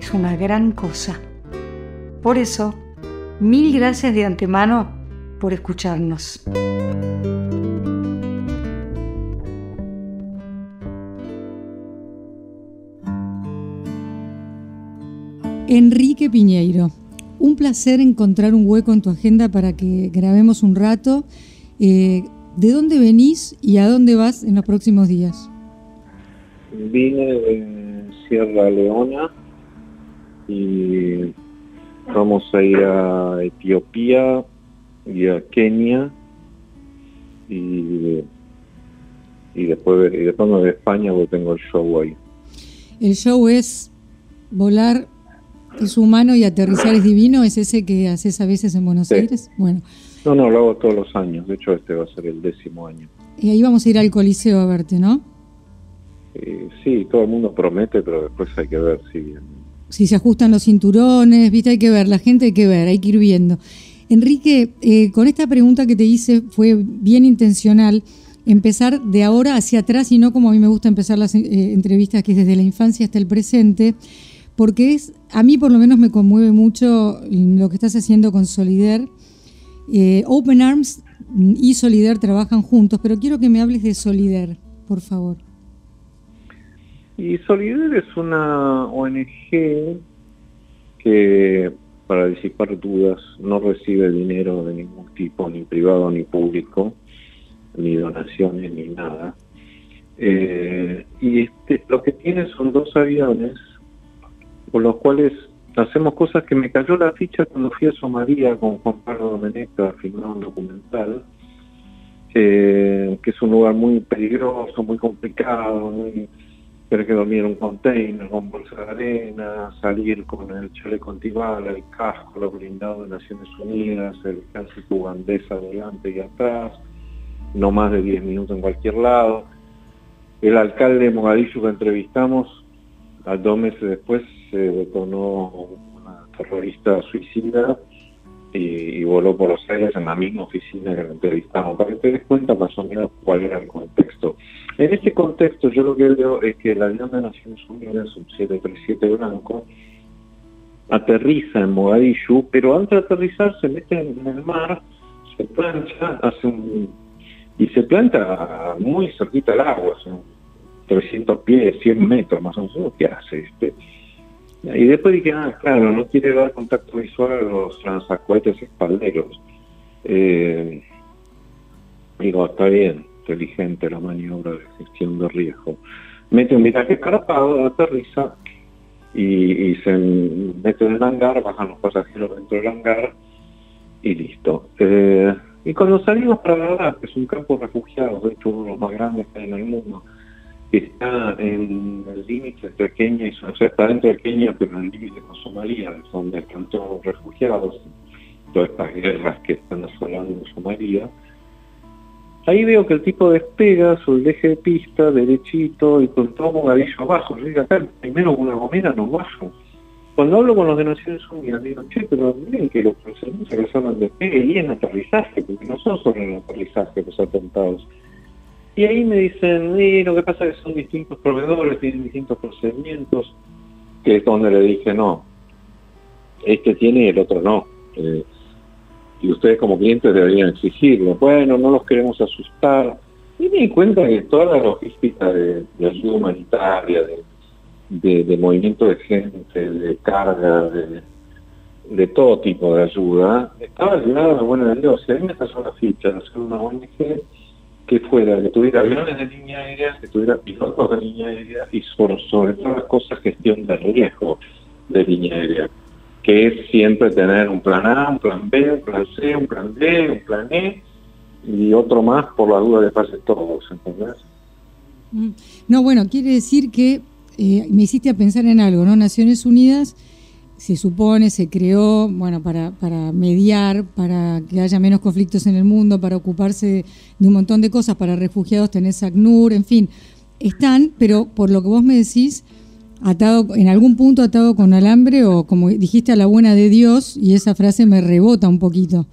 es una gran cosa. Por eso, mil gracias de antemano por escucharnos. Enrique Piñeiro, un placer encontrar un hueco en tu agenda para que grabemos un rato. Eh, ¿De dónde venís y a dónde vas en los próximos días? Vine de Sierra Leona y vamos a ir a Etiopía y a Kenia y, y después y después me voy a España porque tengo el show ahí. El show es volar es humano y aterrizar es divino, es ese que haces a veces en Buenos Aires. Bueno. No, no, lo hago todos los años. De hecho, este va a ser el décimo año. Y ahí vamos a ir al Coliseo a verte, ¿no? Eh, sí, todo el mundo promete, pero después hay que ver si si se ajustan los cinturones, viste, hay que ver, la gente hay que ver, hay que ir viendo. Enrique, eh, con esta pregunta que te hice fue bien intencional empezar de ahora hacia atrás y no como a mí me gusta empezar las eh, entrevistas, que es desde la infancia hasta el presente, porque es, a mí por lo menos me conmueve mucho lo que estás haciendo con Solider. Eh, Open Arms y Solider trabajan juntos, pero quiero que me hables de Solider, por favor. Y Solider es una ONG que para disipar dudas no recibe dinero de ningún tipo, ni privado ni público, ni donaciones ni nada. Eh, y este, lo que tiene son dos aviones con los cuales hacemos cosas que me cayó la ficha cuando fui a Somalia con Juan Pablo Domenech a filmar un documental, eh, que es un lugar muy peligroso, muy complicado, muy tener que dormir en un container con bolsa de arena, salir con el chaleco antibala, el casco, lo blindado de Naciones Unidas, el casi ugandesa adelante y atrás, no más de 10 minutos en cualquier lado. El alcalde de Mogadishu que entrevistamos, dos meses después se detonó una terrorista suicida y, voló por los aires en la misma oficina que lo entrevistamos, para que te des cuenta más o menos cuál era el contexto. En este contexto yo lo que veo es que el avión de Naciones Unidas, un 737 blanco, aterriza en Mogadishu, pero antes de aterrizar se mete en el mar, se plancha, hace un... y se planta muy cerquita del agua, son 300 pies, 100 metros más o menos, ¿qué hace? Este? Y después dije, ah, claro, no quiere dar contacto visual a los lanzacohetes espalderos. Eh, digo, está bien, inteligente la maniobra de gestión de riesgo. Mete un viaje escarpado, aterriza y, se mete en el hangar, bajan los pasajeros dentro del hangar y listo. Eh, y cuando salimos para la que es un campo de refugiados, de hecho uno de los más grandes que hay en el mundo, está en el límite entre Kenia y o sea, está dentro de Kenia, pero en el límite con Somalia, donde están todos refugiados, todas estas guerras que están asolando Somalia. Ahí veo que el tipo despega sobre el eje de pista, derechito, y con todo mogadillo abajo. Yo digo, acá primero una gomera no bajo. Cuando hablo con los de Naciones Unidas, digo, che, pero miren que los que son de despegue y en aterrizaje, porque no son solo en aterrizaje los atentados y ahí me dicen, y lo que pasa es que son distintos proveedores, tienen distintos procedimientos, que es donde le dije, no, este tiene y el otro no. Eh, y ustedes como clientes deberían exigirlo. Bueno, no los queremos asustar. Y me di cuenta que toda la logística de, ayuda humanitaria, de, de, movimiento de gente, de carga, de, de todo tipo de ayuda, estaba ligada a buena de Dios. Y ahí me pasó la ficha de hacer una ONG que fuera, que tuviera aviones de línea aérea, que tuviera pilotos de línea aérea y sobre, sobre todas las cosas gestión de riesgo de línea aérea, que es siempre tener un plan A, un plan B, un plan C, un plan D, un plan E y otro más por la duda de pase todos, ¿entendés? Mm. No, bueno, quiere decir que eh, me hiciste a pensar en algo, ¿no? Naciones Unidas se supone, se creó, bueno, para, para mediar, para que haya menos conflictos en el mundo, para ocuparse de un montón de cosas, para refugiados tenés ACNUR, en fin, están, pero por lo que vos me decís, atado, en algún punto atado con alambre o como dijiste a la buena de Dios, y esa frase me rebota un poquito.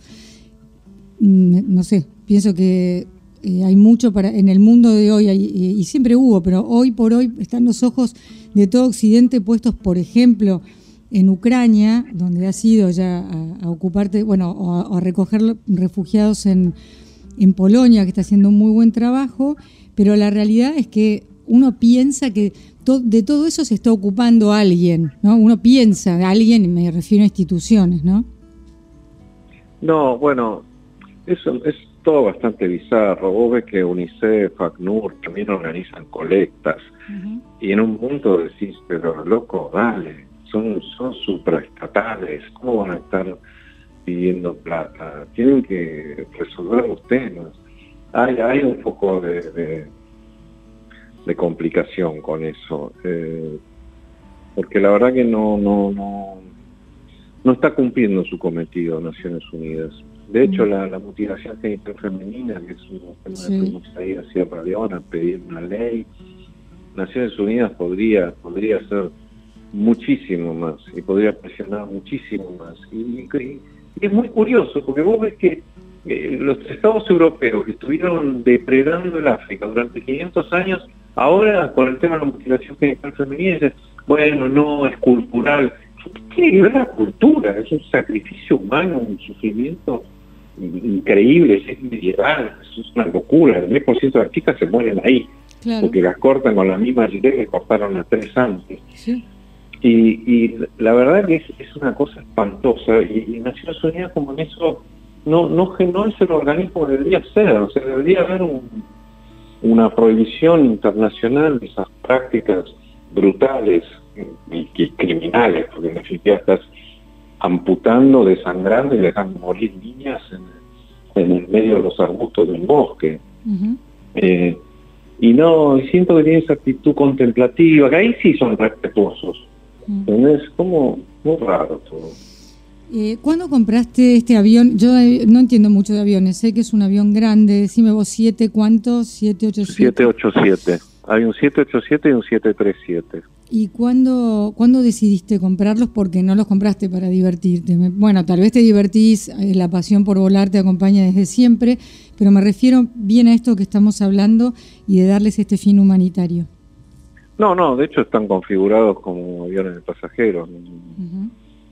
Mm, no sé, pienso que eh, hay mucho para en el mundo de hoy, y siempre hubo, pero hoy por hoy están los ojos de todo Occidente puestos, por ejemplo, en Ucrania, donde has ido ya a, ocuparte, bueno, o a, recoger refugiados en, en, Polonia, que está haciendo un muy buen trabajo, pero la realidad es que uno piensa que de todo eso se está ocupando alguien, ¿no? Uno piensa de alguien, me refiero a instituciones, ¿no? No, bueno, eso es todo bastante bizarro. Vos ves que UNICEF, ACNUR también organizan colectas. Y en un punto decís, pero loco, dale, son, son supraestatales, ¿cómo van a estar pidiendo plata? Tienen que resolver los temas. Hay, hay un poco de, de, complicación con eso, eh, porque la verdad que no, no, no, no está cumpliendo su cometido Naciones Unidas. De hecho, mm. la, la mutilación genital femenina, que es un tema sí. que fuimos ahí hacia a pedir una ley, Naciones Unidas podría, podría ser muchísimo más y podría presionar muchísimo más. Y, es muy curioso porque vos ves que eh, los estados europeos que estuvieron depredando el África durante 500 años, ahora con el tema de la mutilación genital femenina, dicen, bueno, no, es cultural. ¿Qué tiene la cultura? Es un sacrificio humano, un sufrimiento increíble, es medieval, es una locura. El 10% de las chicas se mueren ahí, porque las cortan con la misma rigidez que cortaron las tres antes. Sí. Y, la verdad que es, una cosa espantosa y, Naciones Unidas como en eso no, no, no es el organismo que debería ser, o sea, debería haber una prohibición internacional de esas prácticas brutales y, criminales, porque en definitiva estás amputando, desangrando y dejando morir niñas en, en el medio de los arbustos de un bosque. Eh, y no, siento que tiene esa actitud contemplativa, que ahí sí son respetuosos, es como muy raro todo. Eh, ¿Cuándo compraste este avión? Yo eh, no entiendo mucho de aviones, sé que es un avión grande. Decime vos, ¿siete cuántos? ¿787? 787. Hay un 787 y un 737. ¿Y cuándo, cuándo decidiste comprarlos? Porque no los compraste para divertirte. Bueno, tal vez te divertís, eh, la pasión por volar te acompaña desde siempre, pero me refiero bien a esto que estamos hablando y de darles este fin humanitario. No, no, de hecho están configurados como aviones de pasajeros.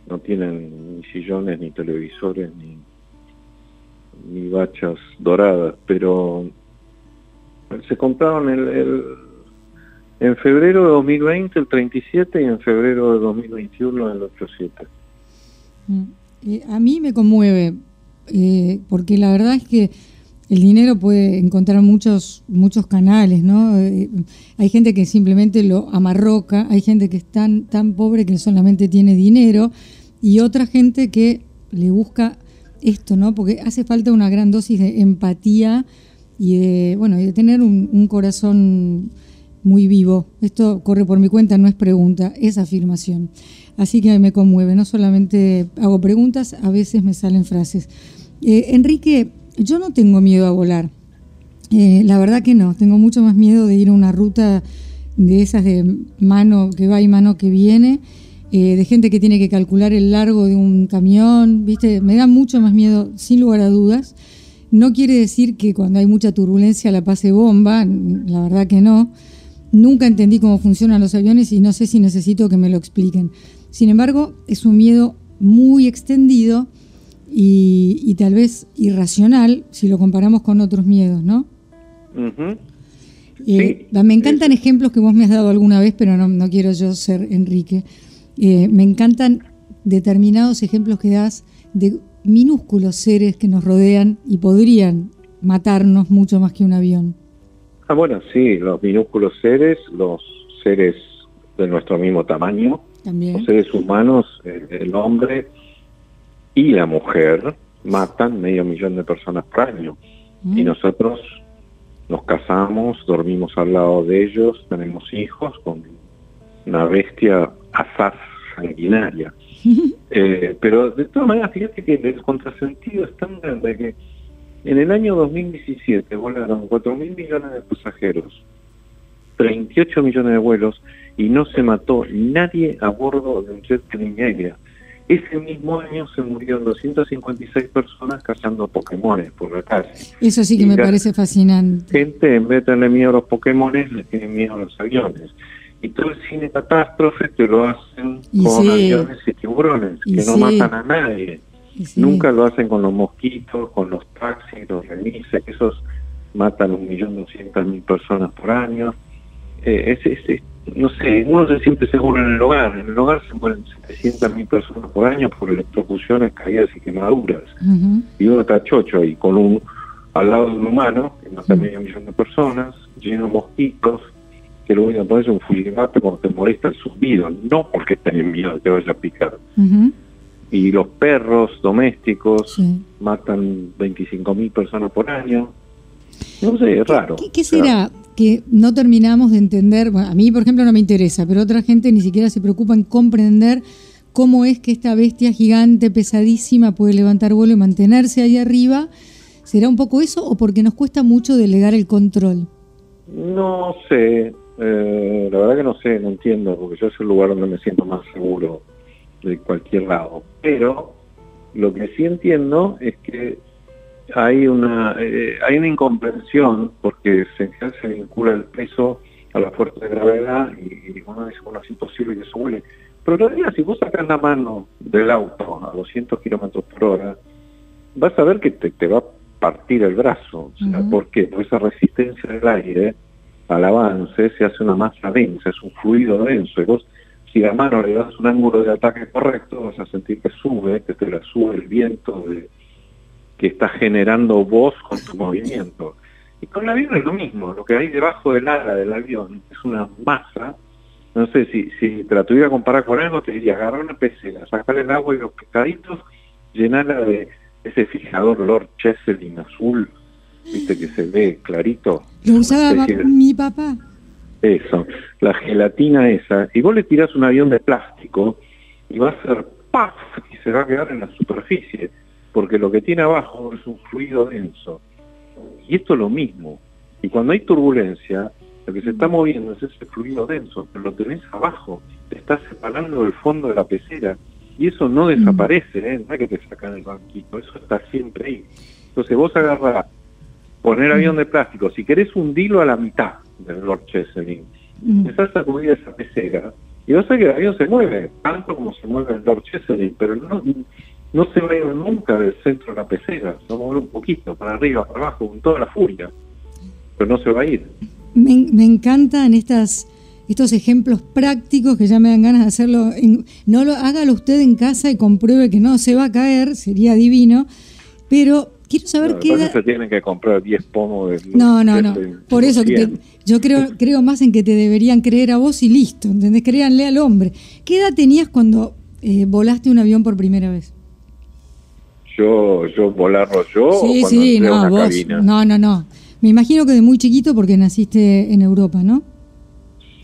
No tienen ni sillones, ni televisores, ni, ni bachas doradas, pero se compraron el, en febrero de 2020 el 37 y en febrero de 2021 el 87. Mm. Eh, a mí me conmueve, eh, porque la verdad es que el dinero puede encontrar muchos, muchos canales, ¿no? Eh, hay gente que simplemente lo amarroca, hay gente que es tan, tan pobre que solamente tiene dinero y otra gente que le busca esto, ¿no? Porque hace falta una gran dosis de empatía y de, bueno, de tener un, corazón muy vivo. Esto corre por mi cuenta, no es pregunta, es afirmación. Así que me conmueve, no solamente hago preguntas, a veces me salen frases. Eh, Enrique, yo no tengo miedo a volar. Eh, la verdad que no. Tengo mucho más miedo de ir a una ruta de esas de mano que va y mano que viene, eh, de gente que tiene que calcular el largo de un camión, ¿viste? Me da mucho más miedo, sin lugar a dudas. No quiere decir que cuando hay mucha turbulencia la pase bomba, la verdad que no. Nunca entendí cómo funcionan los aviones y no sé si necesito que me lo expliquen. Sin embargo, es un miedo muy extendido y, tal vez irracional si lo comparamos con otros miedos, ¿no? Eh, me encantan ejemplos que vos me has dado alguna vez, pero no, quiero yo ser Enrique. Eh, me encantan determinados ejemplos que das de minúsculos seres que nos rodean y podrían matarnos mucho más que un avión. Ah, bueno, sí, los minúsculos seres, los seres de nuestro mismo tamaño, los seres humanos, el hombre, y la mujer matan medio millón de personas por año. Y mm. nosotros nos casamos, dormimos al lado de ellos, tenemos hijos con una bestia asaz sanguinaria. Eh, pero de todas maneras, fíjate que el contrasentido es tan grande que en el año 2017 volaron 4 mil millones de pasajeros, 38 millones de vuelos y no se mató nadie a bordo de un jet de. Ese mismo año se murieron 256 personas cazando Pokémones por la calle. Eso sí que me parece fascinante. Gente, en vez de tenerle miedo a los Pokémones, le tiene miedo a los aviones. Y todo el cine catástrofe te lo hacen con aviones y tiburones, que no matan a nadie. Nunca lo hacen con los mosquitos, con los taxis, los remises, esos matan un millón doscientas mil personas por año. Eh, es, no sé, uno se siente seguro en el hogar. En el hogar se mueren 700.000 personas por año por electrocuciones, caídas y quemaduras. Y uno está chocho ahí, con un al lado de un humano, que mata medio millón de personas, lleno de mosquitos, que lo único que pones es un fulminante cuando te molesta el zumbido, no porque tenés miedo de que vaya a picar. Y los perros domésticos matan 25.000 personas por año. No sé, es raro. ¿Qué, será? Que no terminamos de entender, bueno, a mí por ejemplo no me interesa, pero otra gente ni siquiera se preocupa en comprender cómo es que esta bestia gigante, pesadísima, puede levantar vuelo y mantenerse ahí arriba. ¿Será un poco eso o porque nos cuesta mucho delegar el control? No sé, eh, la verdad que no sé, no entiendo, porque yo es el lugar donde me siento más seguro de cualquier lado. Pero lo que sí entiendo es que hay una eh, hay una incomprensión porque se, se vincula el peso a la fuerza de gravedad y, uno dice, bueno, es imposible que eso vuele. Pero en realidad, si vos sacas la mano del auto a 200 kilómetros por hora, vas a ver que te, va a partir el brazo. ¿Por qué? Porque esa resistencia del aire al avance se hace una masa densa, es un fluido denso. Y vos, si la mano le das un ángulo de ataque correcto, vas a sentir que sube, que te la sube el viento de que está generando vos con tu movimiento. Y con el avión es lo mismo, lo que hay debajo del ala del avión es una masa. No sé, si, si te la tuviera que comparar con algo, te diría, agarrar una pecera, sacar el agua y los pescaditos, llenarla de ese fijador Lord Cheselin azul, viste que se ve clarito. Lo usaba mi papá. Eso, la gelatina esa. Y vos le tirás un avión de plástico y va a hacer ¡paf! y se va a quedar en la superficie porque lo que tiene abajo es un fluido denso. Y esto es lo mismo. Y cuando hay turbulencia, lo que se está moviendo es ese fluido denso, pero lo tenés abajo, te está separando del fondo de la pecera. Y eso no desaparece, ¿eh? no es que te sacan el banquito, eso está siempre ahí. Entonces vos agarrás, poner avión de plástico, si querés hundilo a la mitad del Lord Cheselin, empezás a sacudir esa pecera, y vas a ver que el avión se mueve, tanto como se mueve el Lord Cheselin, pero no, no se va a ir nunca del centro de la pecera, se va a mover un poquito, para arriba, para abajo, con toda la furia, pero no se va a ir. Me, me encantan estas estos ejemplos prácticos que ya me dan ganas de hacerlo. no lo hágalo usted en casa y compruebe que no se va a caer, sería divino. Pero quiero saber qué. se tienen que comprar 10 pomos de. No, no, no. Por eso yo creo, creo más en que te deberían creer a vos y listo. ¿Entendés? Créanle al hombre. ¿Qué edad tenías cuando eh, volaste un avión por primera vez? Yo, yo volarlo yo sí, sí, no, vos, No, no, no. Me imagino que de muy chiquito porque naciste en Europa, ¿no?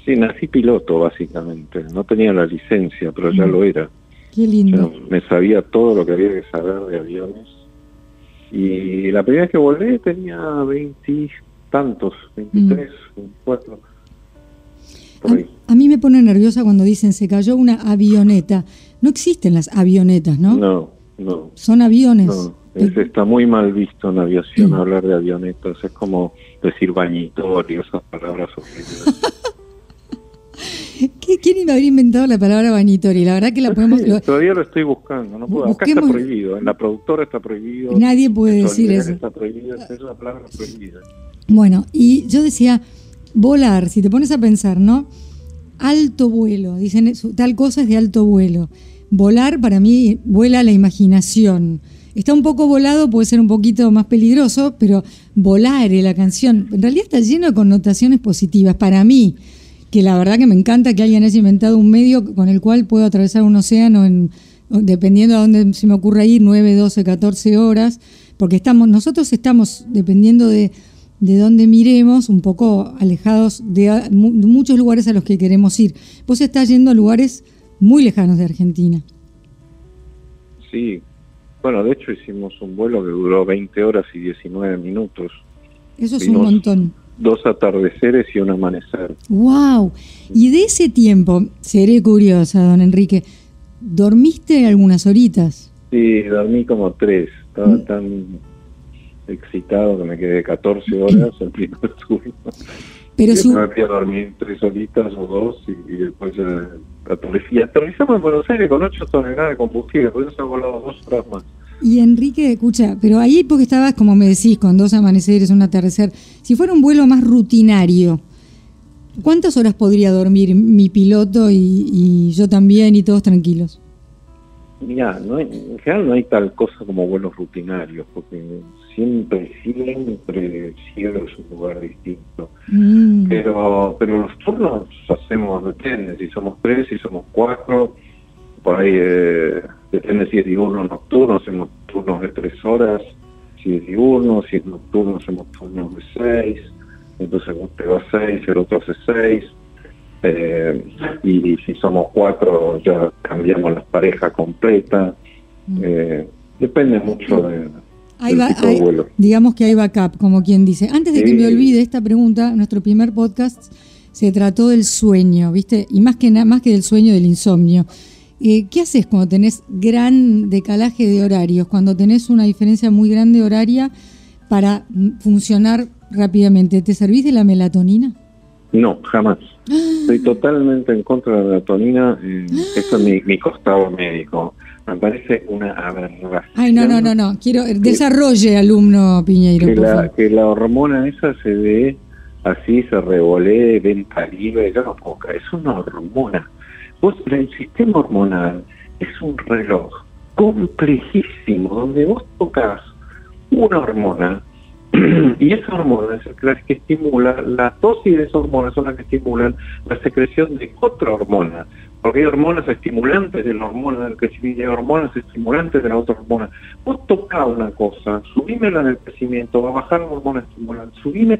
Sí, nací piloto básicamente. No tenía la licencia, pero ya mm. lo era. Qué lindo. me sabía todo lo que había que saber de aviones. Y la primera vez que volé tenía veintitantos, veintitrés, mm. veinticuatro. A, a, mí me pone nerviosa cuando dicen se cayó una avioneta. No existen las avionetas, ¿no? No. No. Son aviones. No, está muy mal visto en aviación hablar de avionetas. Es como decir bañitorio, esas palabras. ¿Quién habría inventado la palabra bañitorio? La verdad que la podemos... todavía lo estoy buscando. No puedo. Acá está prohibido. En la productora está prohibido. Nadie puede decir eso. Está prohibido. Es una palabra prohibida. Bueno, y yo decía, volar, si te pones a pensar, ¿no? Alto vuelo. Dicen, tal cosa es de alto vuelo volar para mí vuela la imaginación. Está un poco volado, puede ser un poquito más peligroso, pero volar la canción en realidad está lleno de connotaciones positivas para mí, que la verdad que me encanta que alguien haya inventado un medio con el cual puedo atravesar un océano en dependiendo de dónde se me ocurra ir, 9, 12, 14 horas, porque estamos nosotros estamos dependiendo de de donde miremos, un poco alejados de, muchos lugares a los que queremos ir. Vos estás yendo a lugares muy lejanos de Argentina. Sí, bueno, de hecho hicimos un vuelo que duró 20 horas y 19 minutos. Eso es un montón. Dos atardeceres y un amanecer. ¡Wow! Y de ese tiempo, seré curiosa, don Enrique, ¿dormiste algunas horitas? Sí, dormí como tres. Estaba mm. tan excitado que me quedé 14 horas el primer turno. Pero su... me fui a dormir tres horitas o dos y, después ya aterrizamos. aterrizamos en Buenos Aires con 8 toneladas de combustible, por eso volado dos horas más. Y Enrique, escucha, pero ahí porque estabas, como me decís, con dos amaneceres, un atardecer, si fuera un vuelo más rutinario, ¿cuántas horas podría dormir mi piloto y yo también y todos tranquilos? Mira, no en general no hay tal cosa como vuelos rutinarios, porque siempre, siempre el cielo es un lugar distinto. Mm. Pero pero los turnos hacemos, depende, si somos tres, si somos cuatro, por ahí eh, depende si es diurno o nocturno, hacemos turnos de tres horas, si es diurno, si es nocturno hacemos turnos de seis, entonces usted va a seis, el otro hace seis eh, y, si somos cuatro ya cambiamos la pareja completa. Mm. Eh, depende mucho de, del Digamos que hay backup, como quien dice. Antes de que me olvide esta pregunta, nuestro primer podcast se trató del sueño, ¿viste? Y más que, más que del sueño, del insomnio. Eh, ¿Qué haces cuando tenés gran decalaje de horarios, cuando tenés una diferencia muy grande horaria para funcionar rápidamente? ¿Te servís de la melatonina? No, jamás. Estoy totalmente en contra de la melatonina. Eh, eso es mi, costado médico. Me parece una aberración. Ay, no, no, no, no. Quiero desarrolle, alumno Piñeiro. Que la, que la hormona esa se ve así, se revolee, venta libre. Yo no puedo Es una hormona. Vos, el sistema hormonal es un reloj complejísimo donde vos tocas una hormona y esa hormona es la que estimula, la dosis de esa hormona son las que estimulan la secreción de otra hormona, porque hay hormonas estimulantes de la hormona del crecimiento hay hormonas estimulantes de la otra hormona. Vos tocás una cosa, subímela en el crecimiento, va a bajar la hormona estimulante, subime,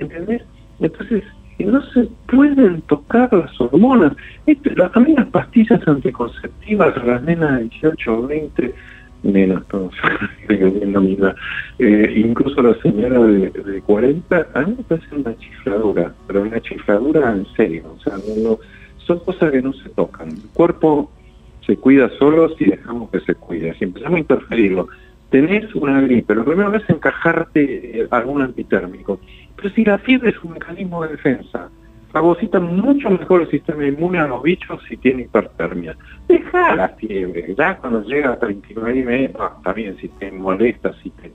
¿entendés? Entonces, no se pueden tocar las hormonas. Esto, las, las pastillas anticonceptivas a las nenas de 18 o 20 menos todos eh, incluso la señora de, de, 40, a mí me parece una chifladura, pero una chifladura en serio, o sea, son cosas que no se tocan. El cuerpo se cuida solo si dejamos que se cuide, si empezamos a interferirlo. Tenés una gripe, lo primero es encajarte eh, algún antitérmico, pero si la fiebre es un mecanismo de defensa, fagocita mucho mejor el sistema inmune a los bichos si tiene hipertermia. Deja la fiebre, ya cuando llega a 39 y medio, también si te molesta, si te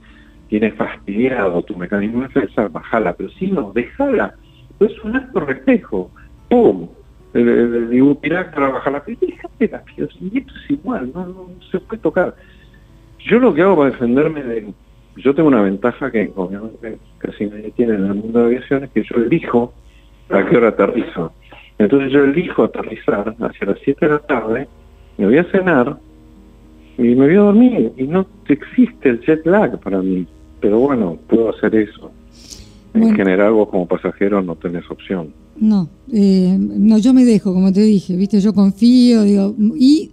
tiene fastidiado tu mecanismo de defensa, bajala, pero si no, déjala. Es un acto reflejo. ¡Pum! Digo, mira, para bajar la fiebre, déjate la fiebre. Y esto es igual, no, no se puede tocar. Yo lo que hago para defenderme de... Yo tengo una ventaja que obviamente casi nadie tiene en el mundo de aviación, es que yo elijo a qué hora aterrizo. Entonces yo elijo aterrizar hacia las 7 de la tarde, me voy a cenar y me voy a dormir. Y no existe el jet lag para mí. Pero bueno, puedo hacer eso. En general vos como pasajero no tenés opción. No, eh, no, yo me dejo, como te dije, viste, yo confío, digo, y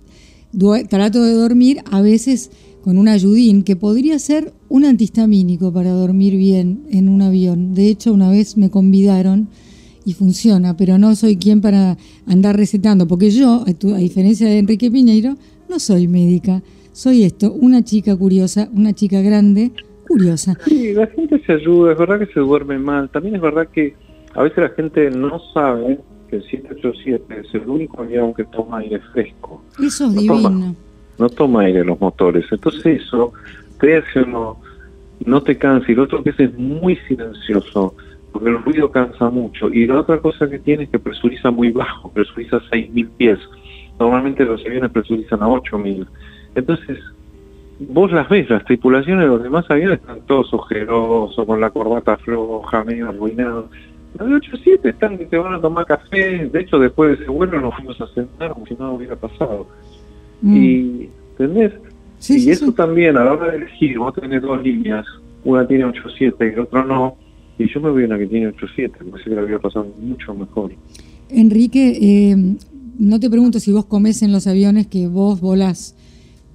trato de dormir a veces con un ayudín que podría ser un antihistamínico para dormir bien en un avión. De hecho, una vez me convidaron y funciona, pero no soy quien para andar recetando, porque yo, a diferencia de Enrique Piñeiro, no soy médica, soy esto, una chica curiosa, una chica grande, curiosa. Sí, la gente se ayuda, es verdad que se duerme mal, también es verdad que a veces la gente no sabe que el 787 es el único avión que toma aire fresco. Eso es divino. no toma aire los motores, entonces eso te hace uno, no te cansa, y lo otro que es, es muy silencioso porque el ruido cansa mucho. Y la otra cosa que tiene es que presuriza muy bajo, presuriza 6.000 pies. Normalmente los aviones presurizan a 8.000. Entonces, vos las ves, las tripulaciones de los demás aviones están todos ojerosos, con la corbata floja, medio arruinados. Los de 87 están que te van a tomar café. De hecho, después de ese vuelo nos fuimos a sentar como si nada hubiera pasado. Mm. Y, ¿entendés? y eso también, a la hora de elegir, vos tenés dos líneas, una tiene 87 y la otra no, y yo me voy a una que tiene 8.7, pensé que la había pasado mucho mejor. Enrique, eh, no te pregunto si vos comes en los aviones que vos volás,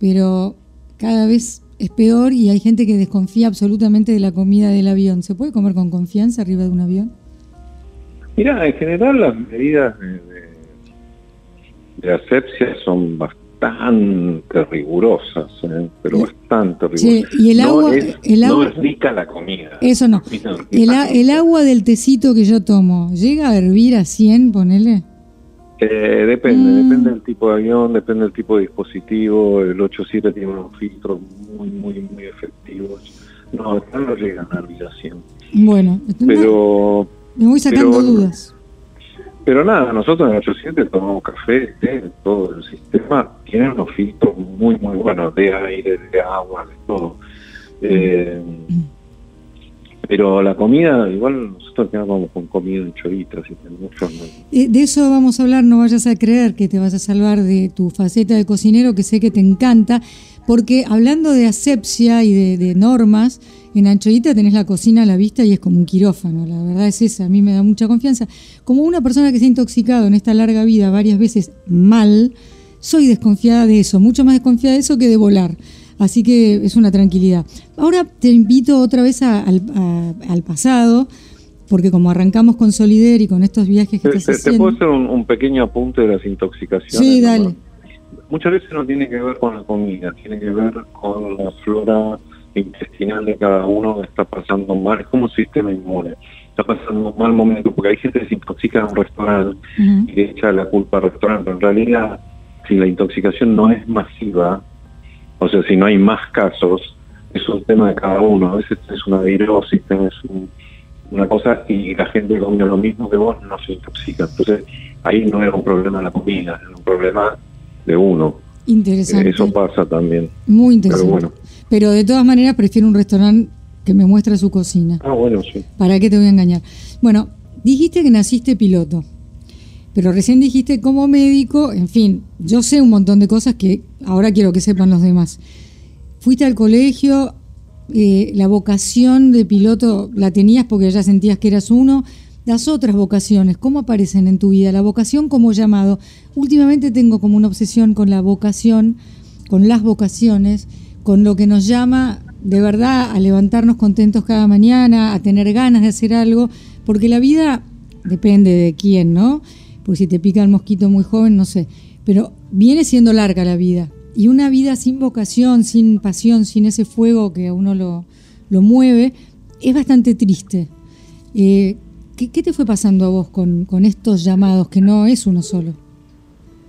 pero cada vez es peor y hay gente que desconfía absolutamente de la comida del avión. ¿Se puede comer con confianza arriba de un avión? Mira, en general las medidas de, de, asepsia son bastante rigurosas, ¿eh? pero bastante rigurosas. y el agua, no, es, el agua, rica la comida. Eso no. El, el, agua del tecito que yo tomo, ¿llega a hervir a 100, ponele? Eh, depende, mm. depende del tipo de avión, depende del tipo de dispositivo. El 8.7 tiene unos filtros muy, muy, muy efectivos. No, no llegan a hervir a 100. Bueno, pero me voy sacando dudas. Pero nada, nosotros en el 87 tomamos café, té, todo el sistema tiene unos filtros muy, muy buenos de aire, de agua, de todo. Eh, pero la comida, igual nosotros quedamos con comida en choritas y eh, De eso vamos a hablar, no vayas a creer que te vas a salvar de tu faceta de cocinero, que sé que te encanta, porque hablando de asepsia y de normas, en Anchoita tenés la cocina a la vista y es como un quirófano, la verdad es esa, a mí me da mucha confianza. Como una persona que se ha intoxicado en esta larga vida varias veces mal, soy desconfiada de eso, mucho más desconfiada de eso que de volar. Así que es una tranquilidad. Ahora te invito otra vez al, pasado, porque como arrancamos con Solider y con estos viajes que te, estás te, haciendo... puedo hacer un, pequeño apunte de las intoxicaciones? Sí, dale. Muchas veces no tiene que ver con la comida, tiene que ver con la flora intestinal de cada uno está pasando mal, es como un sistema inmune, está pasando un mal momento, porque hay gente que se intoxica en un restaurante y le echa la culpa al restaurante, pero en realidad si la intoxicación no es masiva, o sea, si no hay más casos, es un tema de cada uno, a veces es una virosis, tenés una cosa y la gente come lo mismo que vos, no se intoxica, entonces ahí no es un problema de la comida, es un problema de uno. Interesante. Eso pasa también. Muy interesante. Pero bueno. Pero de todas maneras prefiero un restaurante que me muestre su cocina. Ah, bueno, sí. ¿Para qué te voy a engañar? Bueno, dijiste que naciste piloto, pero recién dijiste como médico, en fin, yo sé un montón de cosas que ahora quiero que sepan los demás. Fuiste al colegio, eh, la vocación de piloto la tenías porque ya sentías que eras uno. Las otras vocaciones, ¿cómo aparecen en tu vida? La vocación como llamado. Últimamente tengo como una obsesión con la vocación, con las vocaciones con lo que nos llama de verdad a levantarnos contentos cada mañana, a tener ganas de hacer algo, porque la vida depende de quién, ¿no? Porque si te pica el mosquito muy joven, no sé, pero viene siendo larga la vida. Y una vida sin vocación, sin pasión, sin ese fuego que a uno lo, lo mueve, es bastante triste. Eh, ¿qué, ¿qué, te fue pasando a vos con, con estos llamados, que no es uno solo?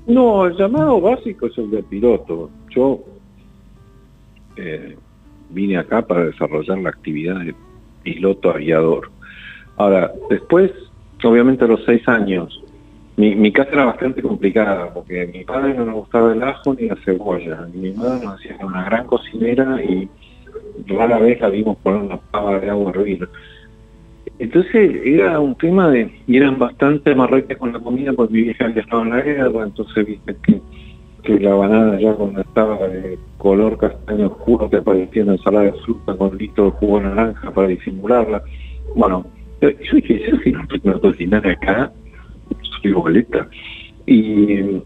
No, el llamado básico es el de piloto. Yo eh, vine acá para desarrollar la actividad de piloto aviador. Ahora, después, obviamente a los seis años, mi, casa era bastante complicada, porque mi padre no le gustaba el ajo ni la cebolla, mi madre nos hacía una gran cocinera y rara vez la vimos poner una pava de agua a hervir. Entonces era un tema de, y eran bastante marretes con la comida, porque mi vieja había estado en la guerra, entonces viste que que la banana ya cuando estaba de color castaño oscuro te parecía una ensalada de fruta con litro de jugo de naranja para disimularla. Bueno, yo dije, si no puedo cocinar acá, soy boleta. Y,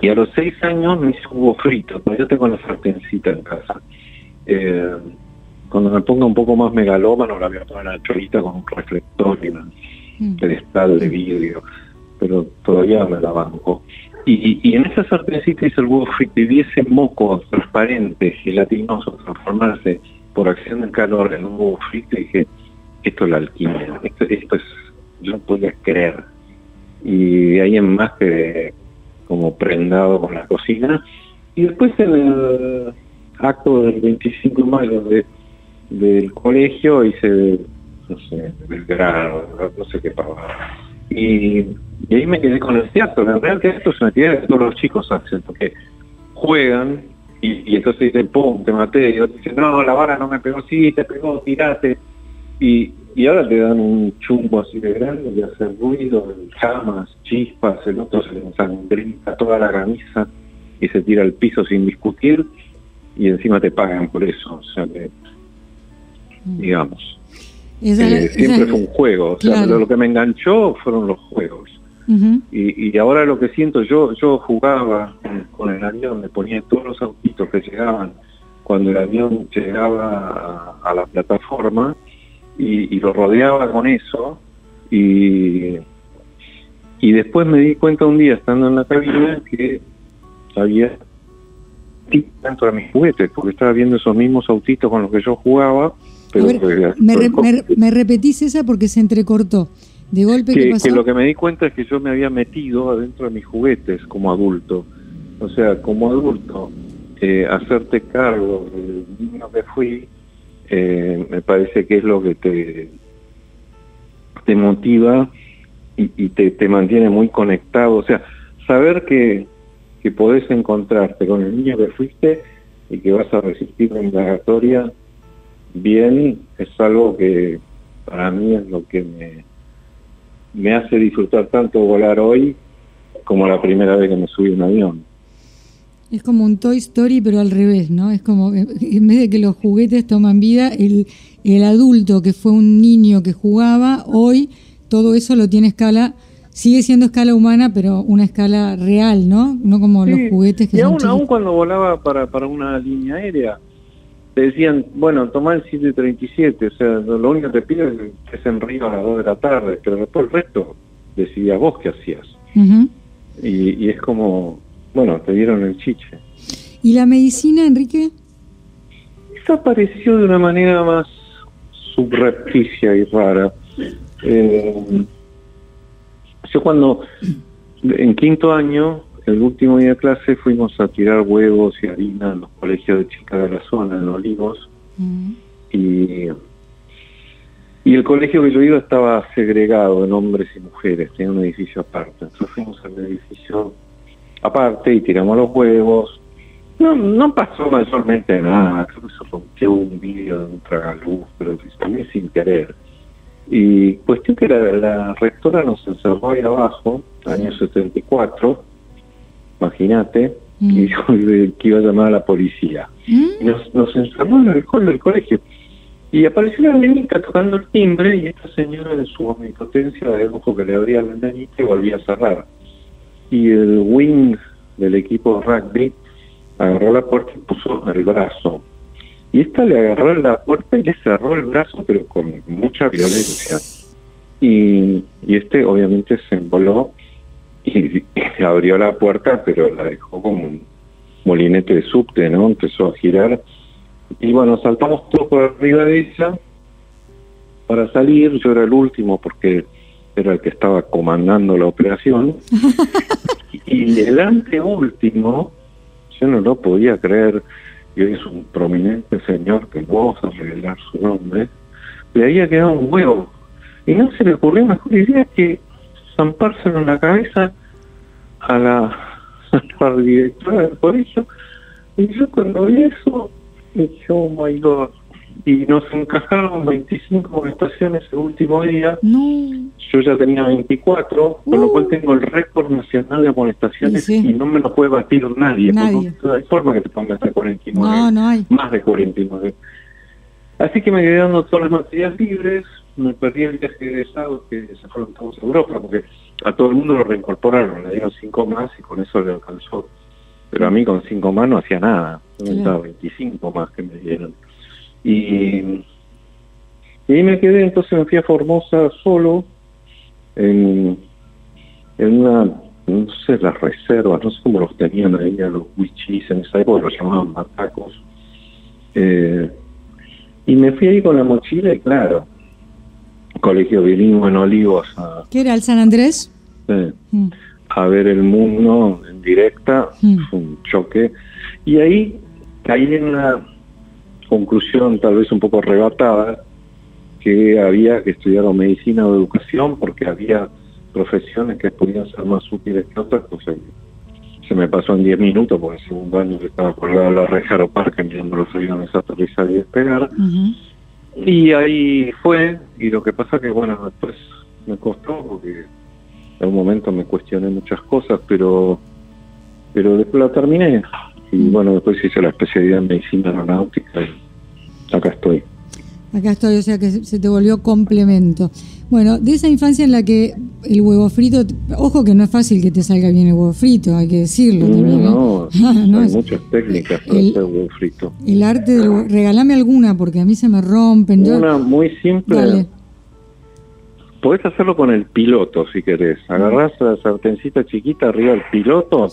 y a los seis años me hice huevo frito, todavía tengo la sartencita en casa. Eh, cuando me ponga un poco más megalómano la voy a poner la chorita con un reflector y un mm. pedestal de vidrio, pero todavía me la banco. Y, en esa sartencita hice el huevo frito y vi ese moco transparente, gelatinoso, transformarse por acción del calor en un huevo frito y dije, esto es la alquimia, esto, es, yo no podía creer. Y de ahí en más que como prendado con la cocina. Y después en el acto del 25 de mayo del colegio hice, no sé, Belgrano, no sé qué pavada y, ahí me quedé con el teatro. En realidad esto es una actividad que todos los chicos hacen, porque juegan y, entonces dicen, pum, te maté. Y otros dicen, no, la vara no me pegó, sí, te pegó, tirate. Y, y ahora te dan un chumbo así de grande y hace ruido, llamas, chispas, el otro se le ensangrenta toda la camisa y se tira al piso sin discutir y encima te pagan por eso. O sea que, mm. Eh, siempre fue un juego. O sea, lo, que me enganchó fueron los juegos. y, y, ahora lo que siento, yo yo jugaba con el avión, me ponía todos los autitos que llegaban cuando el avión llegaba a, la plataforma y, lo rodeaba con eso y, y después me di cuenta un día estando en la cabina que había dentro de mis juguetes porque estaba viendo esos mismos autitos con los que yo jugaba me, repetís esa porque se entrecortó. De golpe, que, que lo que me di cuenta es que yo me había metido adentro de mis juguetes como adulto. O sea, como adulto, eh, hacerte cargo del niño que fui, eh, me parece que es lo que te, te motiva y, te, te, mantiene muy conectado. O sea, saber que, que podés encontrarte con el niño que fuiste y que vas a resistir la indagatoria bien es algo que para mí es lo que me, me hace disfrutar tanto volar hoy como la primera vez que me subí a un avión. Es como un Toy Story, pero al revés, ¿no? Es como, en vez de que los juguetes toman vida, el, el adulto que fue un niño que jugaba, hoy todo eso lo tiene escala, sigue siendo escala humana, pero una escala real, ¿no? No como los juguetes que y aún, aún cuando volaba para, para una línea aérea, te decían, bueno, toma el 737, o sea, lo único que te pido es que se en Río a las 2 de la tarde, pero después el resto decidías vos qué hacías. y, es como, bueno, te dieron el chiche. ¿Y la medicina, Enrique? Eso apareció de una manera más subrepticia y rara. Eh, yo cuando, en quinto año, el último día de clase fuimos a tirar huevos y harina en los colegios de chicas de la zona, en Olivos. Mm. Y, y el colegio que yo iba estaba segregado en hombres y mujeres, tenía un edificio aparte. Entonces fuimos al edificio aparte y tiramos los huevos. No, no pasó mayormente nada, creo que se rompió un vídeo de un tragaluz, pero también sin querer. Y cuestión que la, la rectora nos encerró ahí abajo, año 74, imagínate, mm. y que iba a llamar a la policía. Mm. Y nos, nos encerró en el hall del colegio. Y apareció una nenita tocando el timbre y esta señora de su omnipotencia de ojo que le abría la nenita y volvía a cerrar. Y el wing del equipo de rugby agarró la puerta y puso el brazo. Y esta le agarró la puerta y le cerró el brazo, pero con mucha violencia. Y, y este obviamente se envoló y, se abrió la puerta, pero la dejó como un molinete de subte, ¿no? Empezó a girar. Y bueno, saltamos todos por arriba de ella para salir. Yo era el último porque era el que estaba comandando la operación. y el anteúltimo, yo no lo podía creer, y es un prominente señor que vos a revelar su nombre, le había quedado un huevo. Y no se le ocurrió mejor idea que zampárselo en la cabeza a la, directora del colegio. Y yo cuando vi eso, dije, oh my god. Y nos encajaron 25 molestaciones el último día. Yo ya tenía 24, con lo cual uh. tengo el récord nacional de molestaciones y no me lo puede batir nadie. nadie. No hay forma que te pongas a 49. No, no hay. Más de 49. Así que me quedé dando todas las materias libres, me perdí el viaje de egresados que se fueron todos a Europa, porque a todo el mundo lo reincorporaron, le dieron cinco más y con eso le alcanzó. Pero a mí con cinco más no hacía nada, no 25 más que me dieron. Y, y ahí me quedé, entonces me fui a Formosa solo, en, en una, no sé, las reservas, no sé cómo los tenían ahí a los wichis, en esa época los llamaban matacos. Eh, y me fui ahí con la mochila y claro, colegio bilingüe en Olivos. A, ¿Qué era el San Andrés? Mm. A ver el mundo en directa, mm. fue un choque. Y ahí caí en una conclusión tal vez un poco arrebatada, que había que estudiar medicina o educación porque había profesiones que podían ser más útiles que otras, pues se me pasó en 10 minutos porque el segundo año que estaba colgado en la reja Parque mirando los aviones aterrizar y despegar. Y ahí fue, y lo que pasa que, bueno, después me costó porque en un momento me cuestioné muchas cosas, pero pero después la terminé. Y mm. bueno, después hice la especialidad en medicina aeronáutica y acá estoy. Acá estoy, o sea que se te volvió complemento. Bueno, de esa infancia en la que el huevo frito, ojo que no es fácil que te salga bien el huevo frito, hay que decirlo. también, no, no, hay muchas técnicas para hacer huevo frito. El arte del regalame alguna porque a mí se me rompen. Una muy simple. Podés hacerlo con el piloto si querés. Agarrás la sartencita chiquita arriba del piloto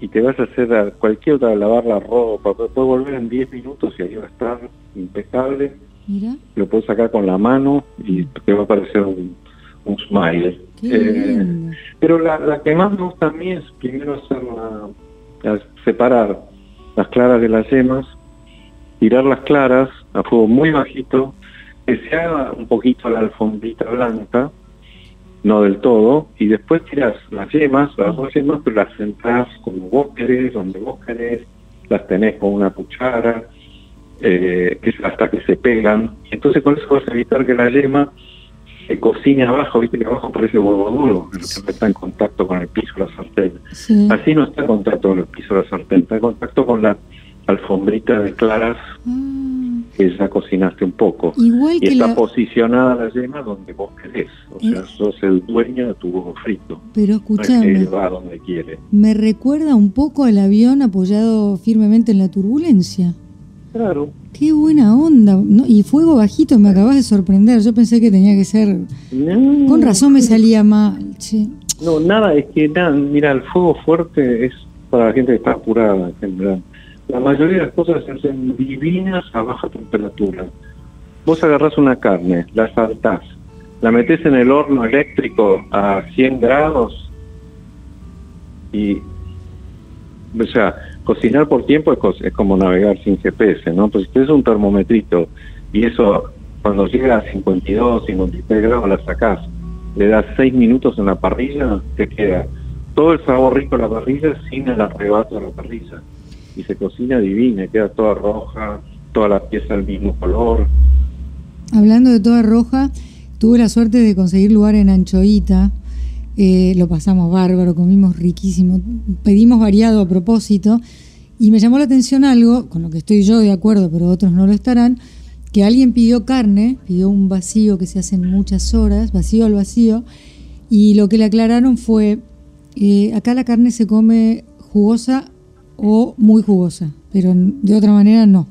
y te vas a hacer a cualquier otra, lavar la ropa. Puedes volver en 10 minutos y ahí va a estar impecable lo puedes sacar con la mano y te va a aparecer un, smile. Eh, pero la, que más me gusta a mí es primero hacer separar las claras de las yemas, tirar las claras a fuego muy bajito, que se haga un poquito la alfombrita blanca, no del todo, y después tiras las yemas, las dos yemas, pero las sentás como vos querés, donde vos querés, las tenés con una cuchara, eh, que hasta que se pegan. Entonces con eso vas a evitar que la yema se cocine abajo, viste que abajo parece huevo duro, que está en contacto con el piso de la sartén. Así no está en contacto con el piso de la sartén, está en contacto con la alfombrita de claras ah. que ya cocinaste un poco. y está posicionada la yema donde vos querés, o sea, eh. sos el dueño de tu huevo frito. Pero escúchame, va donde quiere. Me recuerda un poco al avión apoyado firmemente en la turbulencia. Claro. Qué buena onda. y fuego bajito, me acabas de sorprender. Yo pensé que tenía que ser. Con razón me salía mal. No, nada, es que nada, mira, el fuego fuerte es para la gente que está apurada en La mayoría de las cosas se hacen divinas a baja temperatura. Vos agarrás una carne, la saltás, la metés en el horno eléctrico a 100 grados y. O sea, cocinar por tiempo es, como navegar sin GPS, ¿no? Pues si tienes un termometrito y eso cuando llega a 52, 53 grados la sacás, le das 6 minutos en la parrilla, te queda todo el sabor rico de la parrilla sin el arrebato de la parrilla. Y se cocina divina, queda toda roja, toda la pieza del mismo color. Hablando de toda roja, tuve la suerte de conseguir lugar en Anchoita. Eh, lo pasamos bárbaro, comimos riquísimo, pedimos variado a propósito y me llamó la atención algo, con lo que estoy yo de acuerdo, pero otros no lo estarán, que alguien pidió carne, pidió un vacío que se hace muchas horas, vacío al vacío, y lo que le aclararon fue, eh, acá la carne se come jugosa o muy jugosa, pero de otra manera no.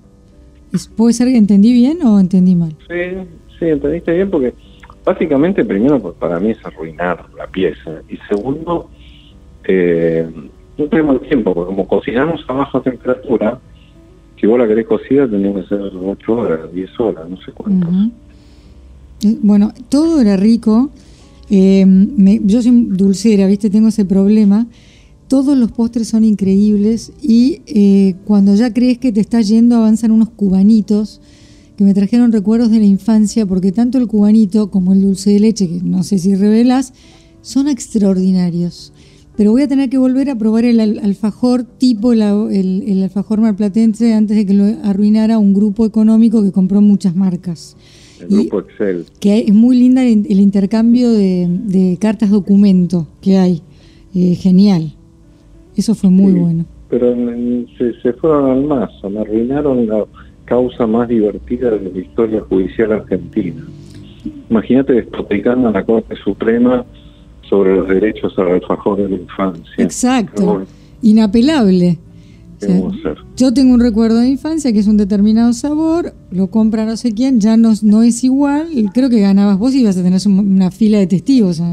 ¿Puede ser que entendí bien o entendí mal? Sí, sí, entendiste bien porque Básicamente, primero, pues, para mí es arruinar la pieza. Y segundo, eh, no tenemos el tiempo, porque como cocinamos a baja temperatura, si vos la querés cocida, tendría que ser 8 horas, 10 horas, no sé cuántos. Eh, bueno, todo era rico. Eh, yo soy dulcera, ¿viste? Tengo ese problema. Todos los postres son increíbles y cuando ya crees que te estás yendo avanzan unos cubanitos que me trajeron recuerdos de la infancia, porque tanto el cubanito como el dulce de leche, que no sé si revelas, son extraordinarios. Pero voy a tener que volver a probar el alfajor tipo el, el, alfajor marplatense antes de que lo arruinara un grupo económico que compró muchas marcas. El grupo Excel. Que es muy linda el, intercambio de, cartas documento que hay. Eh, genial. Eso fue muy bueno. Pero se, se fueron al mazo, me arruinaron la causa más divertida de la historia judicial argentina. Imagínate despotecando a la Corte Suprema sobre los derechos al alfajor de la infancia. Exacto, inapelable. yo tengo un recuerdo de infancia que es un determinado sabor, lo compra no sé quién, ya no, no es igual, creo que ganabas vos y ibas a tener una fila de testigos.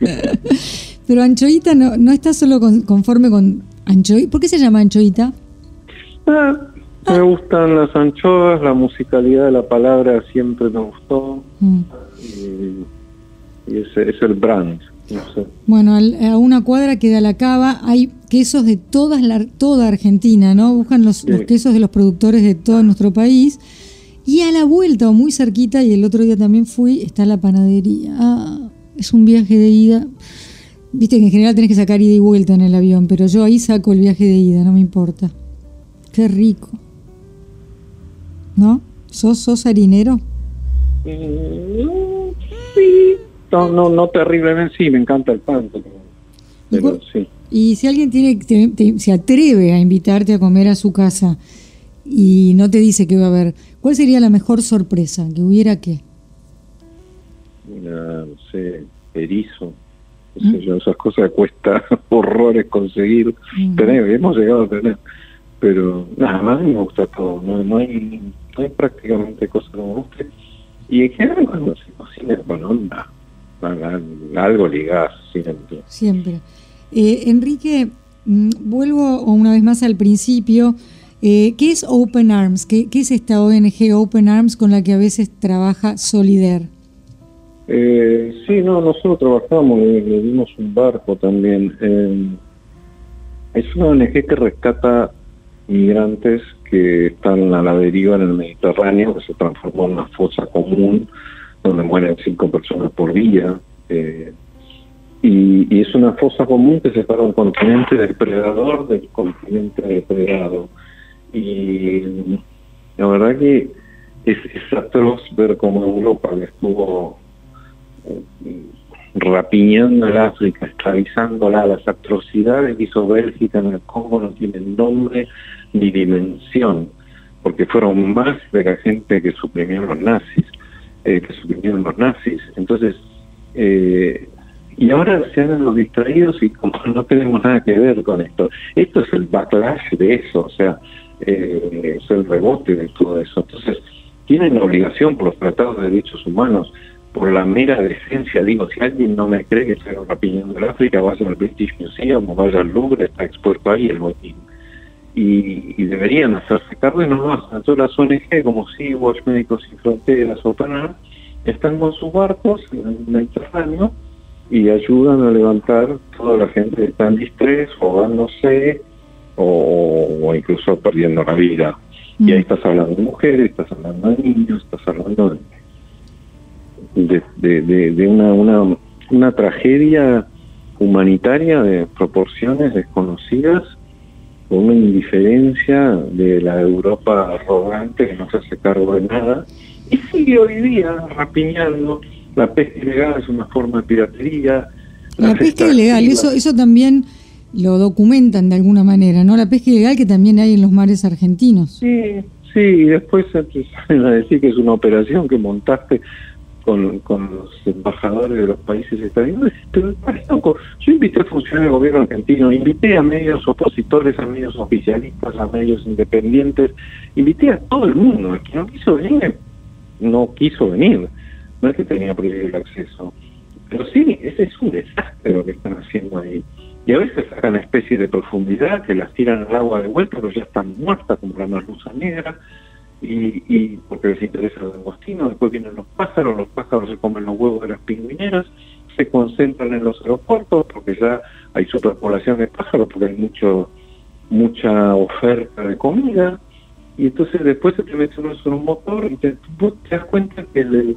Pero Anchoita no, no está solo conforme con Anchoita. ¿Por qué se llama Anchoita? Ah, me gustan las anchoas, la musicalidad de la palabra siempre me gustó. Mm. Y, ese es el brand. Bueno, a una cuadra que la cava hay quesos de todas la, toda Argentina, ¿no? Buscan los, quesos de los productores de todo nuestro país. Y a la vuelta, o muy cerquita, y el otro día también fui, está la panadería. Ah, es un viaje de ida. Viste que en general tenés que sacar ida y vuelta en el avión, pero yo ahí saco el viaje de ida, no me importa. Qué rico. ¿No? ¿Sos, sos harinero? Mm, sí, no, no, no terriblemente, sí, me encanta el pan, pero, sí. Y si alguien tiene, se atreve a invitarte a comer a su casa, y no te dice que va a haber, ¿cuál sería la mejor sorpresa? ¿Que hubiera qué? no sé, erizo. ¿Mm? esas cosas cuesta horrores conseguir. tener, hemos llegado a tener. Pero nada más me gusta todo. No, no, hay, no hay prácticamente cosas que me guste. Y en general cuando se cocina con onda, algo ligado siempre. Siempre. Eh, Enrique, mm, vuelvo una vez más al principio. Eh, ¿Qué es Open Arms? ¿Qué, ¿Qué, es esta ONG Open Arms con la que a veces trabaja Solider? Eh, sí, no, nosotros trabajamos, le, dimos un barco también. Eh, es una ONG que rescata migrantes que están a la deriva en el Mediterráneo, que se transformó en una fosa común donde mueren cinco personas por día. Eh, y, es una fosa común que separa un continente depredador del continente depredado. Y la verdad que es, atroz ver cómo Europa, que estuvo rapiñando el África, esclavizándola, las atrocidades que hizo Bélgica en el Congo no tienen nombre ni dimensión, porque fueron más de la gente que suprimieron los nazis, eh, que suprimieron los nazis. Entonces, eh, y ahora se han los distraídos y como no tenemos nada que ver con esto. Esto es el backlash de eso, o sea, eh, es el rebote de todo eso. Entonces, tienen la obligación por los tratados de derechos humanos por la mera decencia, digo, si alguien no me cree que estoy rapiñando el África, vaya al British Museum o vaya al Louvre, está expuesto ahí el botín. Y, deberían hacerse cargo y no lo hacen. Todas las ONG como Sea-Watch, Médicos Sin Fronteras o PANAR están con sus barcos en el Mediterráneo y ayudan a levantar toda la gente que está en distrés, ahogándose o, o incluso perdiendo la vida. Y ahí mm. estás hablando de mujeres, estás hablando de niños, estás hablando de de, de, una, una, una tragedia humanitaria de proporciones desconocidas, con una indiferencia de la Europa arrogante que no se hace cargo de nada, y sigue hoy día rapiñando. La pesca ilegal es una forma de piratería. La, pesca ilegal, eso, eso también lo documentan de alguna manera, ¿no? La pesca ilegal que también hay en los mares argentinos. Sí, sí, y después salen a decir que es una operación que montaste con, con los embajadores de los países estadounidenses, pero loco. Yo invité a funcionarios del gobierno argentino, invité a medios opositores, a medios oficialistas, a medios independientes, invité a todo el mundo. El que no quiso venir, no quiso venir. No es que tenía prohibido el acceso. Pero sí, ese es un desastre lo que están haciendo ahí. Y a veces sacan especies de profundidad que las tiran al agua de vuelta, pero ya están muertas como la merluza negra y, y porque les interesa el langostino, después vienen los pájaros, los pájaros se comen los huevos de las pingüineras, se concentran en los aeropuertos porque ya hay superpoblación de pájaros, porque hay mucho mucha oferta de comida, y entonces después se te mete uno un motor y te, te das cuenta que el,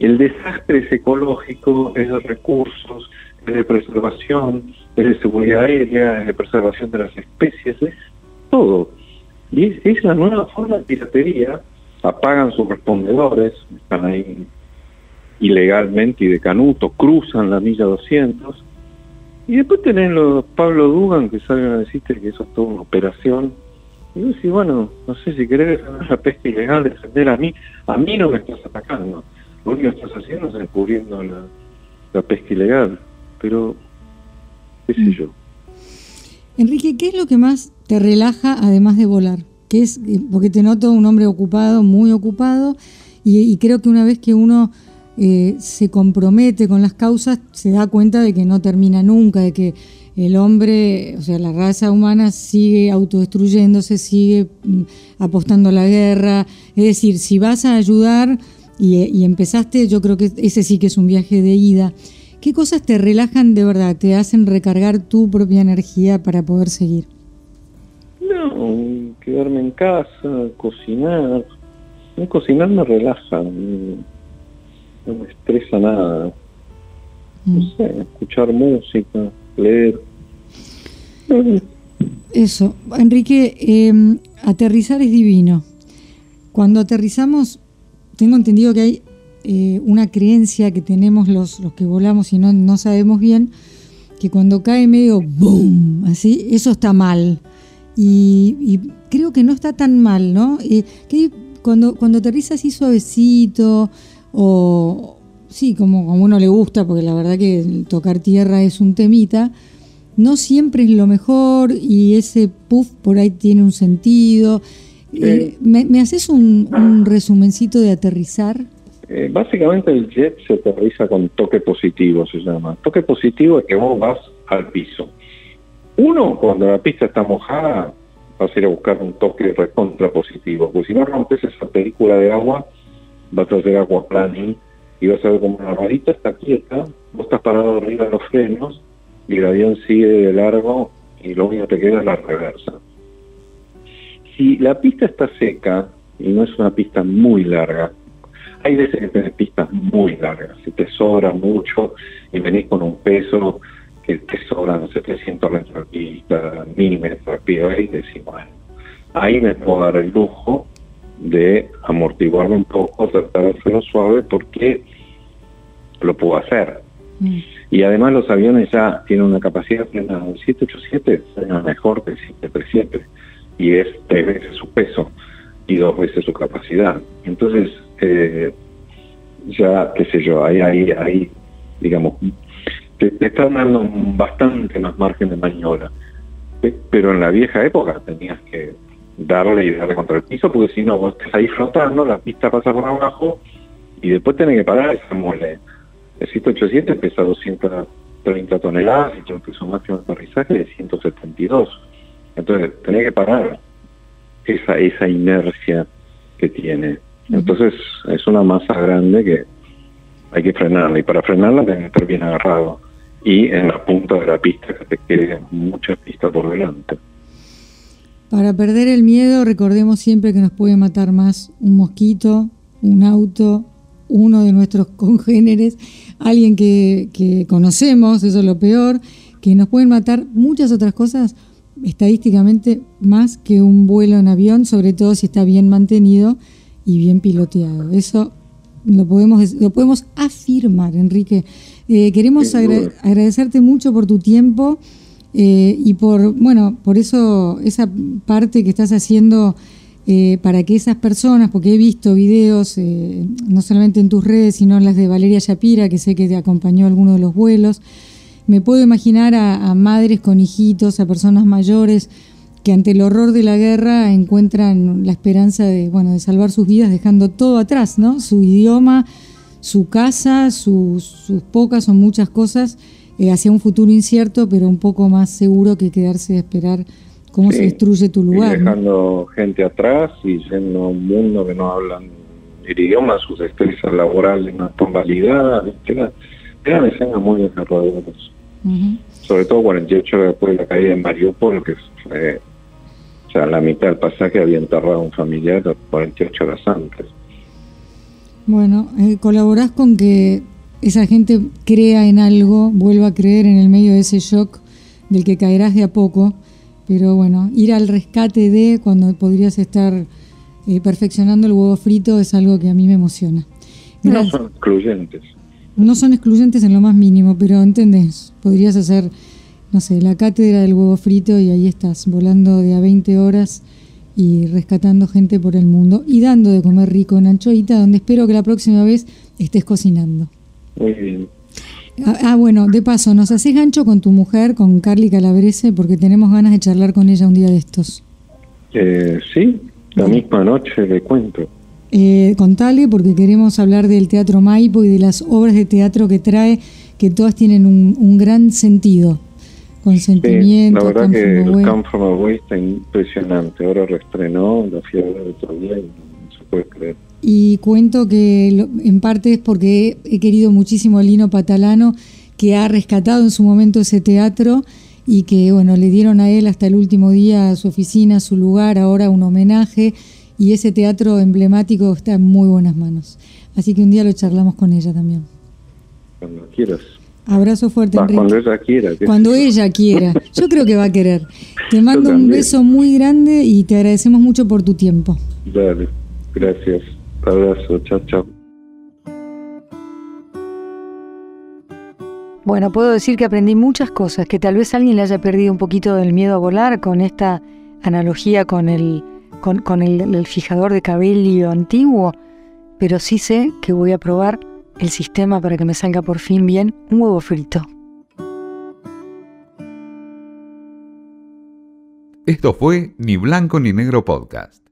el desastre es ecológico, es de recursos, es de preservación, es de seguridad aérea, es de preservación de las especies, es todo. Y es, la nueva forma de piratería, apagan sus respondedores, están ahí ilegalmente y de canuto, cruzan la milla 200, y después tenés los Pablo Dugan que salen a decirte que eso es toda una operación. Y yo decís, bueno, no sé si querés defender la pesca ilegal, defender a mí, a mí no me estás atacando. Lo único que estás haciendo es encubriendo la, la pesca ilegal. Pero, qué sé mm. yo. Enrique, ¿qué es lo que más te relaja además de volar? Es, eh, porque te noto un hombre ocupado, muy ocupado, y, creo que una vez que uno eh, se compromete con las causas, se da cuenta de que no termina nunca, de que el hombre, o sea, la raza humana sigue autodestruyéndose, sigue mm, apostando a la guerra. Es decir, si vas a ayudar y, y empezaste, yo creo que ese sí que es un viaje de ida. ¿Qué cosas te relajan de verdad, te hacen recargar tu propia energía para poder seguir? No, quedarme en casa, cocinar. cocinar me relaja, no me estresa nada. No mm. sé, escuchar música, leer. Eso, Enrique, em, aterrizar es divino. Cuando aterrizamos, tengo entendido que hay eh, una creencia que tenemos los, los que volamos y no, no sabemos bien, que cuando cae medio boom, así, eso está mal. y, creo que no está tan mal, ¿no? Eh, que cuando, cuando aterriza así suavecito o, sí, como, como a uno le gusta, porque la verdad que tocar tierra es un temita, no siempre es lo mejor y ese puff por ahí tiene un sentido. Eh, ¿me, haces un, resumencito de aterrizar? Eh, básicamente el jet se aterriza con toque positivo, se llama. Toque positivo es que vos vas al piso. Uno, cuando la pista está mojada, vas a ir a buscar un toque recontra positivo, porque si no rompes esa película de agua, vas a hacer aquaplaning y vas a ver como una varita está quieta, vos estás parado arriba de los frenos y el avión sigue de largo y lo único que te queda es la reversa. Si la pista está seca y no es una pista muy larga, hay veces que tenés pistas muy largas, si te sobra mucho y venís con un peso que te sobran 700 metros de pista, 1000 metros de y decís, bueno, ahí me puedo dar el lujo de amortiguarme un poco, tratar de hacerlo suave porque lo puedo hacer. Mm. Y además los aviones ya tienen una capacidad plena. El 787 es mejor que el 737 y es tres veces su peso y dos veces su capacidad. Entonces, eh, ya, qué sé yo, ahí, ahí, ahí digamos, te, están dando bastante más margen de maniobra. Pero en la vieja época tenías que darle y darle contra el piso, porque si no, vos estás ahí flotando, la pista pasa por abajo y después tenés que parar esa mole. El 787 pesa 230 toneladas y tiene peso máximo de aterrizaje de 172. Entonces, tenés que parar esa, esa inercia que tiene. Entonces, es una masa grande que hay que frenarla y para frenarla tenés que estar bien agarrado y en la punta de la pista que te quede mucha pista por delante. Para perder el miedo, recordemos siempre que nos puede matar más un mosquito, un auto, uno de nuestros congéneres, alguien que, que conocemos, eso es lo peor, que nos pueden matar muchas otras cosas estadísticamente más que un vuelo en avión, sobre todo si está bien mantenido y bien piloteado. Eso lo podemos, lo podemos afirmar, Enrique. Eh, queremos agradecerte mucho por tu tiempo eh, y por, bueno, por eso, esa parte que estás haciendo eh, para que esas personas, porque he visto videos, no solamente en tus redes, sino en las de Valeria Shapira, que sé que te acompañó a alguno de los vuelos, me puedo imaginar a, madres con hijitos, a personas mayores que ante el horror de la guerra encuentran la esperanza de, bueno, de salvar sus vidas dejando todo atrás, ¿no? Su idioma, su casa, sus, sus pocas o muchas cosas eh, hacia un futuro incierto, pero un poco más seguro que quedarse a esperar cómo se destruye tu lugar. dejando gente atrás y yendo a un mundo que no hablan el idioma, sus experiencias laborales no están validadas, eran escenas muy desgarradoras. Sobre todo 48 después de la caída en Mariupol, que fue, o sea, la mitad del pasaje había enterrado a un familiar 48 horas antes. Bueno, eh, colaborás con que esa gente crea en algo, vuelva a creer en el medio de ese shock del que caerás de a poco, pero bueno, ir al rescate de cuando podrías estar eh, perfeccionando el huevo frito es algo que a mí me emociona. No son excluyentes no son excluyentes en lo más mínimo, pero entendés, podrías hacer, no sé, la cátedra del huevo frito y ahí estás, volando de a 20 horas y rescatando gente por el mundo y dando de comer rico en Anchoita, donde espero que la próxima vez estés cocinando. Muy bien. Ah, ah bueno, de paso, ¿nos haces gancho con tu mujer, con Carly Calabrese? Porque tenemos ganas de charlar con ella un día de estos. Eh, sí, la misma noche le cuento. Eh, contale, porque queremos hablar del Teatro Maipo y de las obras de teatro que trae, que todas tienen un, gran sentido. Consentimiento. la verdad que el Camp From Away está impresionante. Ahora reestrenó, la fui a ver otro día y no se puede creer. Y cuento que en parte es porque he querido muchísimo a Lino Patalano, que ha rescatado en su momento ese teatro y que bueno le dieron a él hasta el último día su oficina, su lugar, ahora un homenaje y ese teatro emblemático está en muy buenas manos. Así que un día lo charlamos con ella también. Cuando quieras. Abrazo fuerte, Enrique. Cuando ella quiera. Cuando ella quiera. Yo creo que va a querer. Te mando un beso muy grande y te agradecemos mucho por tu tiempo. Dale, gracias. Abrazo, chao, chao. Bueno, puedo decir que aprendí muchas cosas, que tal vez alguien le haya perdido un poquito del miedo a volar con esta analogía con el, con, el, fijador de cabello antiguo, pero sí sé que voy a probar el sistema para que me salga por fin bien un huevo frito. Esto fue Ni Blanco ni Negro Podcast.